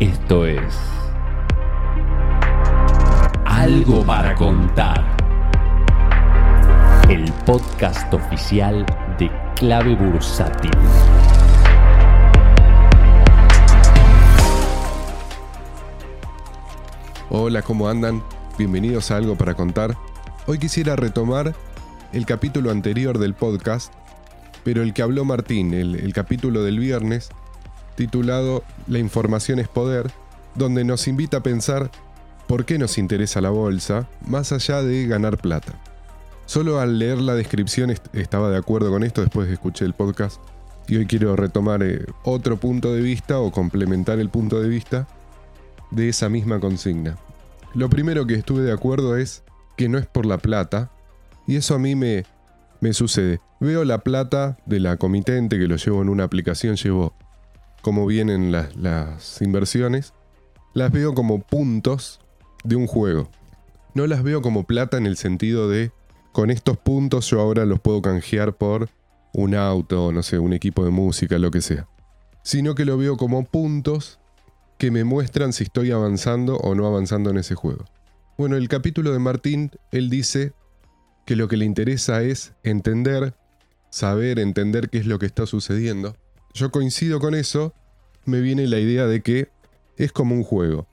Esto es Algo para contar. El podcast oficial de Clave Bursátil. Hola, ¿cómo andan? Bienvenidos a Algo para Contar. Hoy quisiera retomar el capítulo anterior del podcast, pero el que habló Martín, el, el capítulo del viernes, titulado La información es poder, donde nos invita a pensar por qué nos interesa la bolsa, más allá de ganar plata. Solo al leer la descripción est- estaba de acuerdo con esto después de escuché el podcast y hoy quiero retomar eh, otro punto de vista o complementar el punto de vista de esa misma consigna. Lo primero que estuve de acuerdo es que no es por la plata, y eso a mí me, me sucede. Veo la plata de la comitente que lo llevo en una aplicación, llevo cómo vienen las, las inversiones, las veo como puntos de un juego. No las veo como plata en el sentido de con estos puntos yo ahora los puedo canjear por un auto, no sé, un equipo de música, lo que sea. Sino que lo veo como puntos que me muestran si estoy avanzando o no avanzando en ese juego. Bueno, el capítulo de Martín, él dice que lo que le interesa es entender, saber, entender qué es lo que está sucediendo. Yo coincido con eso, me viene la idea de que es como un juego,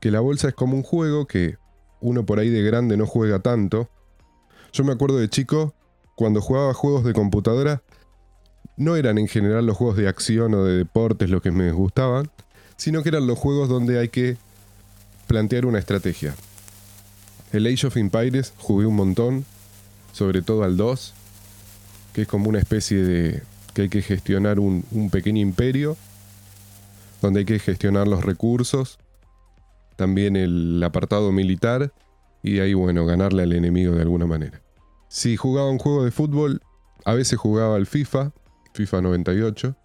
que la bolsa es como un juego, que uno por ahí de grande no juega tanto. Yo me acuerdo de chico, cuando jugaba juegos de computadora, no eran en general los juegos de acción o de deportes los que me gustaban, sino que eran los juegos donde hay que plantear una estrategia. El Age of Empires jugué un montón, sobre todo al 2, que es como una especie de que hay que gestionar un, un pequeño imperio, donde hay que gestionar los recursos, también el apartado militar, y ahí, bueno, ganarle al enemigo de alguna manera. Si jugaba un juego de fútbol, a veces jugaba al FIFA, FIFA 98,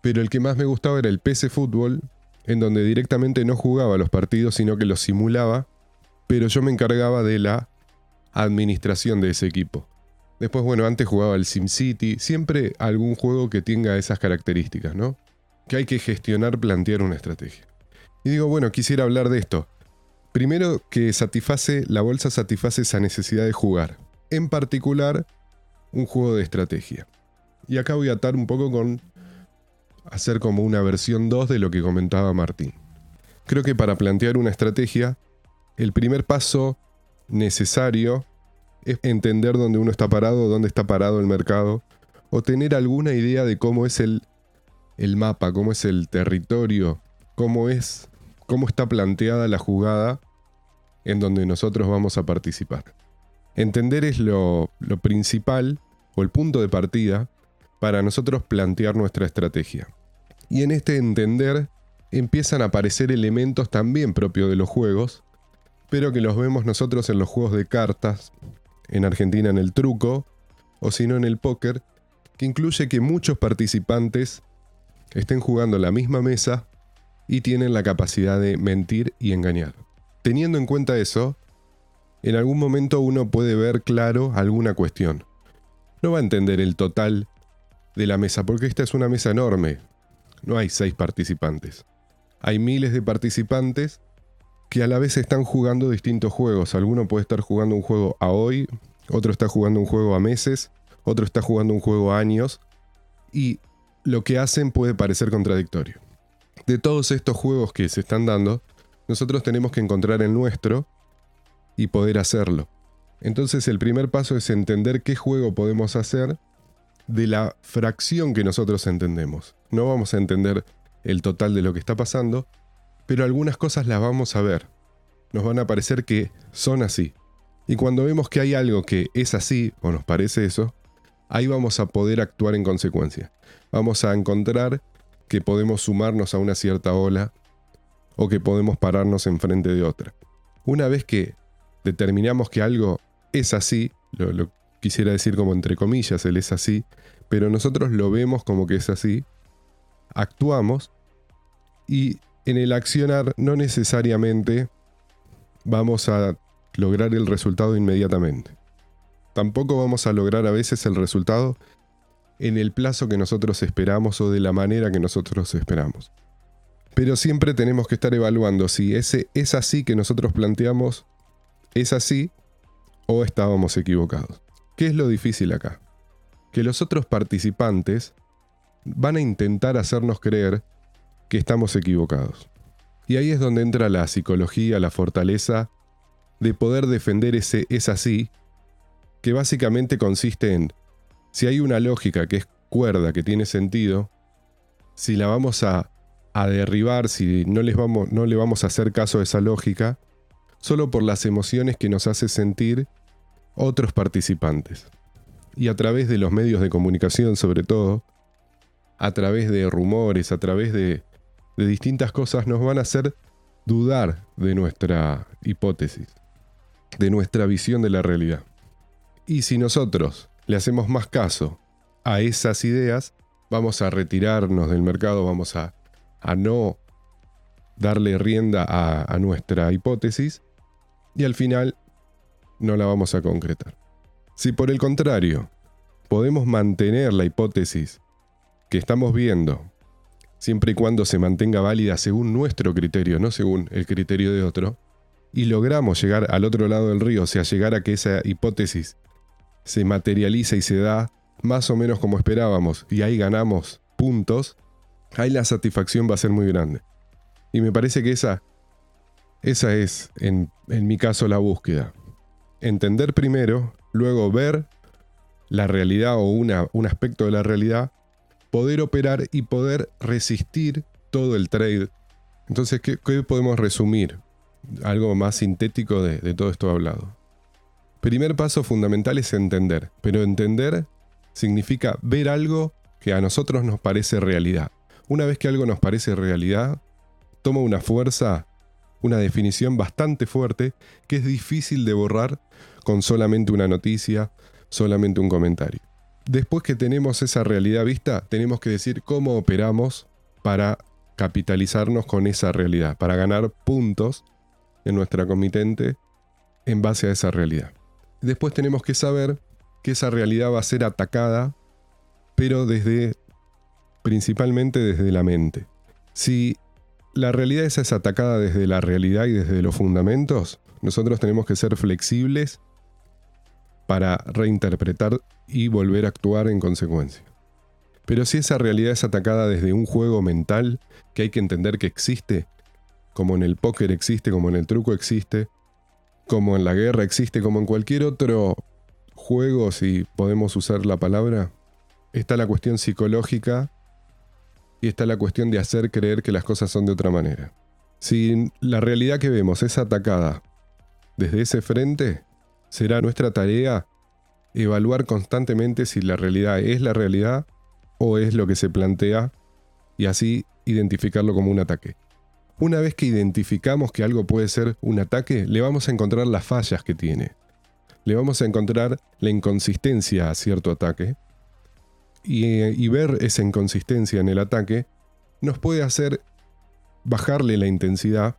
pero el que más me gustaba era el PC Fútbol, en donde directamente no jugaba los partidos, sino que los simulaba, pero yo me encargaba de la administración de ese equipo. Después, bueno, antes jugaba el SimCity, siempre algún juego que tenga esas características, ¿no? Que hay que gestionar, plantear una estrategia. Y digo, bueno, quisiera hablar de esto. Primero que satisface, la bolsa satisface esa necesidad de jugar. En particular, un juego de estrategia. Y acá voy a atar un poco con hacer como una versión 2 de lo que comentaba Martín. Creo que para plantear una estrategia, el primer paso necesario es entender dónde uno está parado, dónde está parado el mercado, o tener alguna idea de cómo es el, el mapa, cómo es el territorio, cómo es, cómo está planteada la jugada en donde nosotros vamos a participar. Entender es lo, lo principal o el punto de partida para nosotros plantear nuestra estrategia. Y en este entender empiezan a aparecer elementos también propios de los juegos, pero que los vemos nosotros en los juegos de cartas, en Argentina en el truco, o si no en el póker, que incluye que muchos participantes estén jugando la misma mesa y tienen la capacidad de mentir y engañar. Teniendo en cuenta eso, en algún momento uno puede ver claro alguna cuestión. No va a entender el total de la mesa, porque esta es una mesa enorme. No hay seis participantes. Hay miles de participantes que a la vez están jugando distintos juegos. Alguno puede estar jugando un juego a hoy, otro está jugando un juego a meses, otro está jugando un juego a años, y lo que hacen puede parecer contradictorio. De todos estos juegos que se están dando, nosotros tenemos que encontrar el nuestro y poder hacerlo. Entonces el primer paso es entender qué juego podemos hacer de la fracción que nosotros entendemos. No vamos a entender el total de lo que está pasando, pero algunas cosas las vamos a ver. Nos van a parecer que son así. Y cuando vemos que hay algo que es así, o nos parece eso, ahí vamos a poder actuar en consecuencia. Vamos a encontrar que podemos sumarnos a una cierta ola o que podemos pararnos enfrente de otra. Una vez que determinamos que algo es así, lo, lo quisiera decir como entre comillas, él es así, pero nosotros lo vemos como que es así, actuamos y en el accionar no necesariamente vamos a lograr el resultado inmediatamente. Tampoco vamos a lograr a veces el resultado en el plazo que nosotros esperamos o de la manera que nosotros esperamos. Pero siempre tenemos que estar evaluando si ese es así que nosotros planteamos es así o estábamos equivocados. ¿Qué es lo difícil acá? Que los otros participantes van a intentar hacernos creer que estamos equivocados. Y ahí es donde entra la psicología, la fortaleza de poder defender ese es así, que básicamente consiste en, si hay una lógica que es cuerda, que tiene sentido, si la vamos a, derribar, si no, les vamos, no le vamos a hacer caso a esa lógica, solo por las emociones que nos hace sentir otros participantes. Y a través de los medios de comunicación sobre todo, a través de rumores, a través de, de distintas cosas, nos van a hacer dudar de nuestra hipótesis, de nuestra visión de la realidad. Y si nosotros le hacemos más caso a esas ideas, vamos a retirarnos del mercado, vamos a, no darle rienda a, a nuestra hipótesis y al final no la vamos a concretar. Si por el contrario podemos mantener la hipótesis que estamos viendo, siempre y cuando se mantenga válida según nuestro criterio, no según el criterio de otro, y logramos llegar al otro lado del río, o sea, llegar a que esa hipótesis se materializa y se da más o menos como esperábamos, y ahí ganamos puntos, ahí la satisfacción va a ser muy grande. Y me parece que esa, esa es, en, mi caso, la búsqueda. Entender primero, luego ver la realidad o un aspecto de la realidad, poder operar y poder resistir todo el trade. Entonces, ¿qué, podemos resumir? Algo más sintético de, todo esto hablado. Primer paso fundamental es entender, pero entender significa ver algo que a nosotros nos parece realidad. Una vez que algo nos parece realidad, toma una fuerza, una definición bastante fuerte que es difícil de borrar con solamente una noticia, solamente un comentario. Después que tenemos esa realidad vista, tenemos que decir cómo operamos para capitalizarnos con esa realidad, para ganar puntos en nuestra comitente en base a esa realidad. Después tenemos que saber que esa realidad va a ser atacada, pero desde principalmente desde la mente. Si la realidad esa es atacada desde la realidad y desde los fundamentos, nosotros tenemos que ser flexibles para reinterpretar y volver a actuar en consecuencia. Pero si esa realidad es atacada desde un juego mental que hay que entender que existe, como en el póker existe, como en el truco existe, como en la guerra existe, como en cualquier otro juego, si podemos usar la palabra, está la cuestión psicológica y está la cuestión de hacer creer que las cosas son de otra manera. Si la realidad que vemos es atacada desde ese frente, será nuestra tarea evaluar constantemente si la realidad es la realidad o es lo que se plantea y así identificarlo como un ataque. Una vez que identificamos que algo puede ser un ataque, le vamos a encontrar las fallas que tiene. Le vamos a encontrar la inconsistencia a cierto ataque. Y, ver esa inconsistencia en el ataque nos puede hacer bajarle la intensidad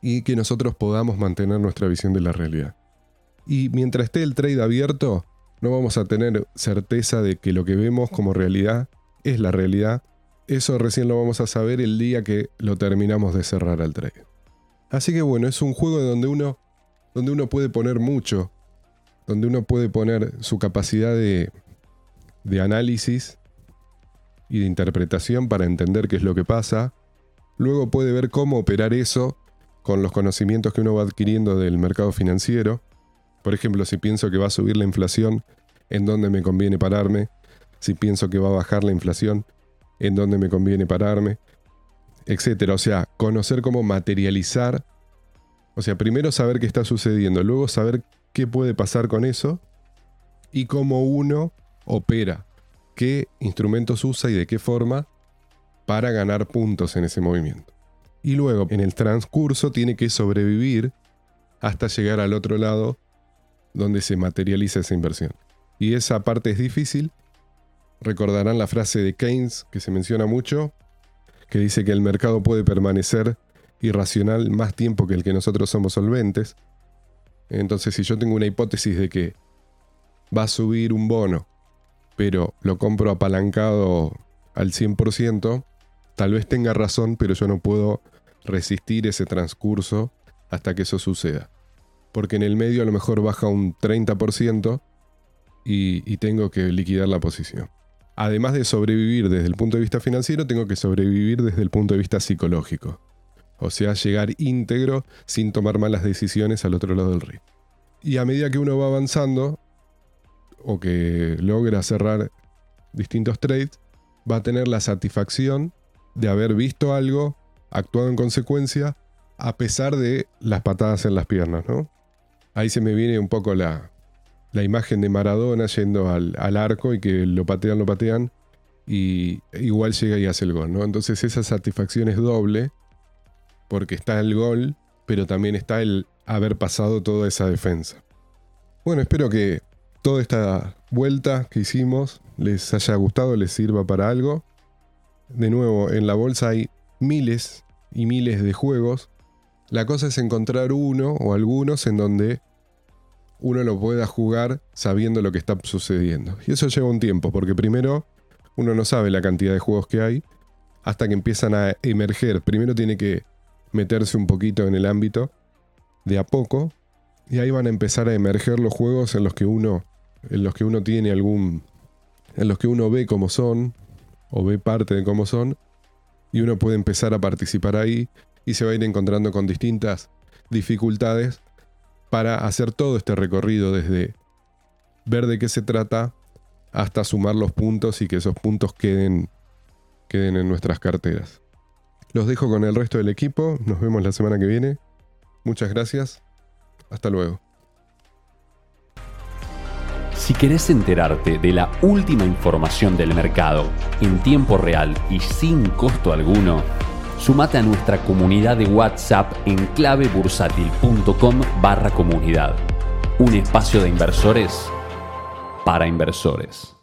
y que nosotros podamos mantener nuestra visión de la realidad. Y mientras esté el trade abierto, no vamos a tener certeza de que lo que vemos como realidad es la realidad. Eso recién lo vamos a saber el día que lo terminamos de cerrar al trade. Así que bueno, es un juego donde uno, donde uno puede poner mucho, donde uno puede poner su capacidad de, de análisis y de interpretación para entender qué es lo que pasa. Luego puede ver cómo operar eso con los conocimientos que uno va adquiriendo del mercado financiero. Por ejemplo, si pienso que va a subir la inflación, ¿en dónde me conviene pararme? Si pienso que va a bajar la inflación, ¿en dónde me conviene pararme? Etcétera. O sea, conocer cómo materializar. O sea, primero saber qué está sucediendo, luego saber qué puede pasar con eso y cómo uno opera, qué instrumentos usa y de qué forma para ganar puntos en ese movimiento. Y luego, en el transcurso, tiene que sobrevivir hasta llegar al otro lado donde se materializa esa inversión. Y esa parte es difícil. Recordarán la frase de Keynes que se menciona mucho, que dice que el mercado puede permanecer irracional más tiempo que el que nosotros somos solventes. Entonces, si yo tengo una hipótesis de que va a subir un bono, pero lo compro apalancado al 100%, tal vez tenga razón, pero yo no puedo resistir ese transcurso hasta que eso suceda. Porque en el medio a lo mejor baja un 30% y, y tengo que liquidar la posición. Además de sobrevivir desde el punto de vista financiero, tengo que sobrevivir desde el punto de vista psicológico. O sea, llegar íntegro sin tomar malas decisiones al otro lado del río. Y a medida que uno va avanzando, o que logra cerrar distintos trades, va a tener la satisfacción de haber visto algo, actuado en consecuencia, a pesar de las patadas en las piernas, ¿no? Ahí se me viene un poco la, la imagen de Maradona yendo al, al, arco y que lo patean, lo patean, y igual llega y hace el gol, ¿no? Entonces esa satisfacción es doble, porque está el gol, pero también está el haber pasado toda esa defensa. Bueno, espero que toda esta vuelta que hicimos les haya gustado, les sirva para algo. De nuevo, en la bolsa hay miles y miles de juegos. La cosa es encontrar uno o algunos en donde uno lo pueda jugar sabiendo lo que está sucediendo. Y eso lleva un tiempo, porque primero uno no sabe la cantidad de juegos que hay hasta que empiezan a emerger. Primero tiene que meterse un poquito en el ámbito de a poco y ahí van a empezar a emerger los juegos en los que uno, en los que uno tiene algún, en los que uno ve cómo son, o ve parte de cómo son, y uno puede empezar a participar ahí y se va a ir encontrando con distintas dificultades para hacer todo este recorrido desde ver de qué se trata hasta sumar los puntos y que esos puntos queden, queden en nuestras carteras. Los dejo con el resto del equipo, nos vemos la semana que viene. Muchas gracias hasta luego. Si querés enterarte de la última información del mercado en tiempo real y sin costo alguno, sumate a nuestra comunidad de WhatsApp en clavebursátil.com barra comunidad. Un espacio de inversores para inversores.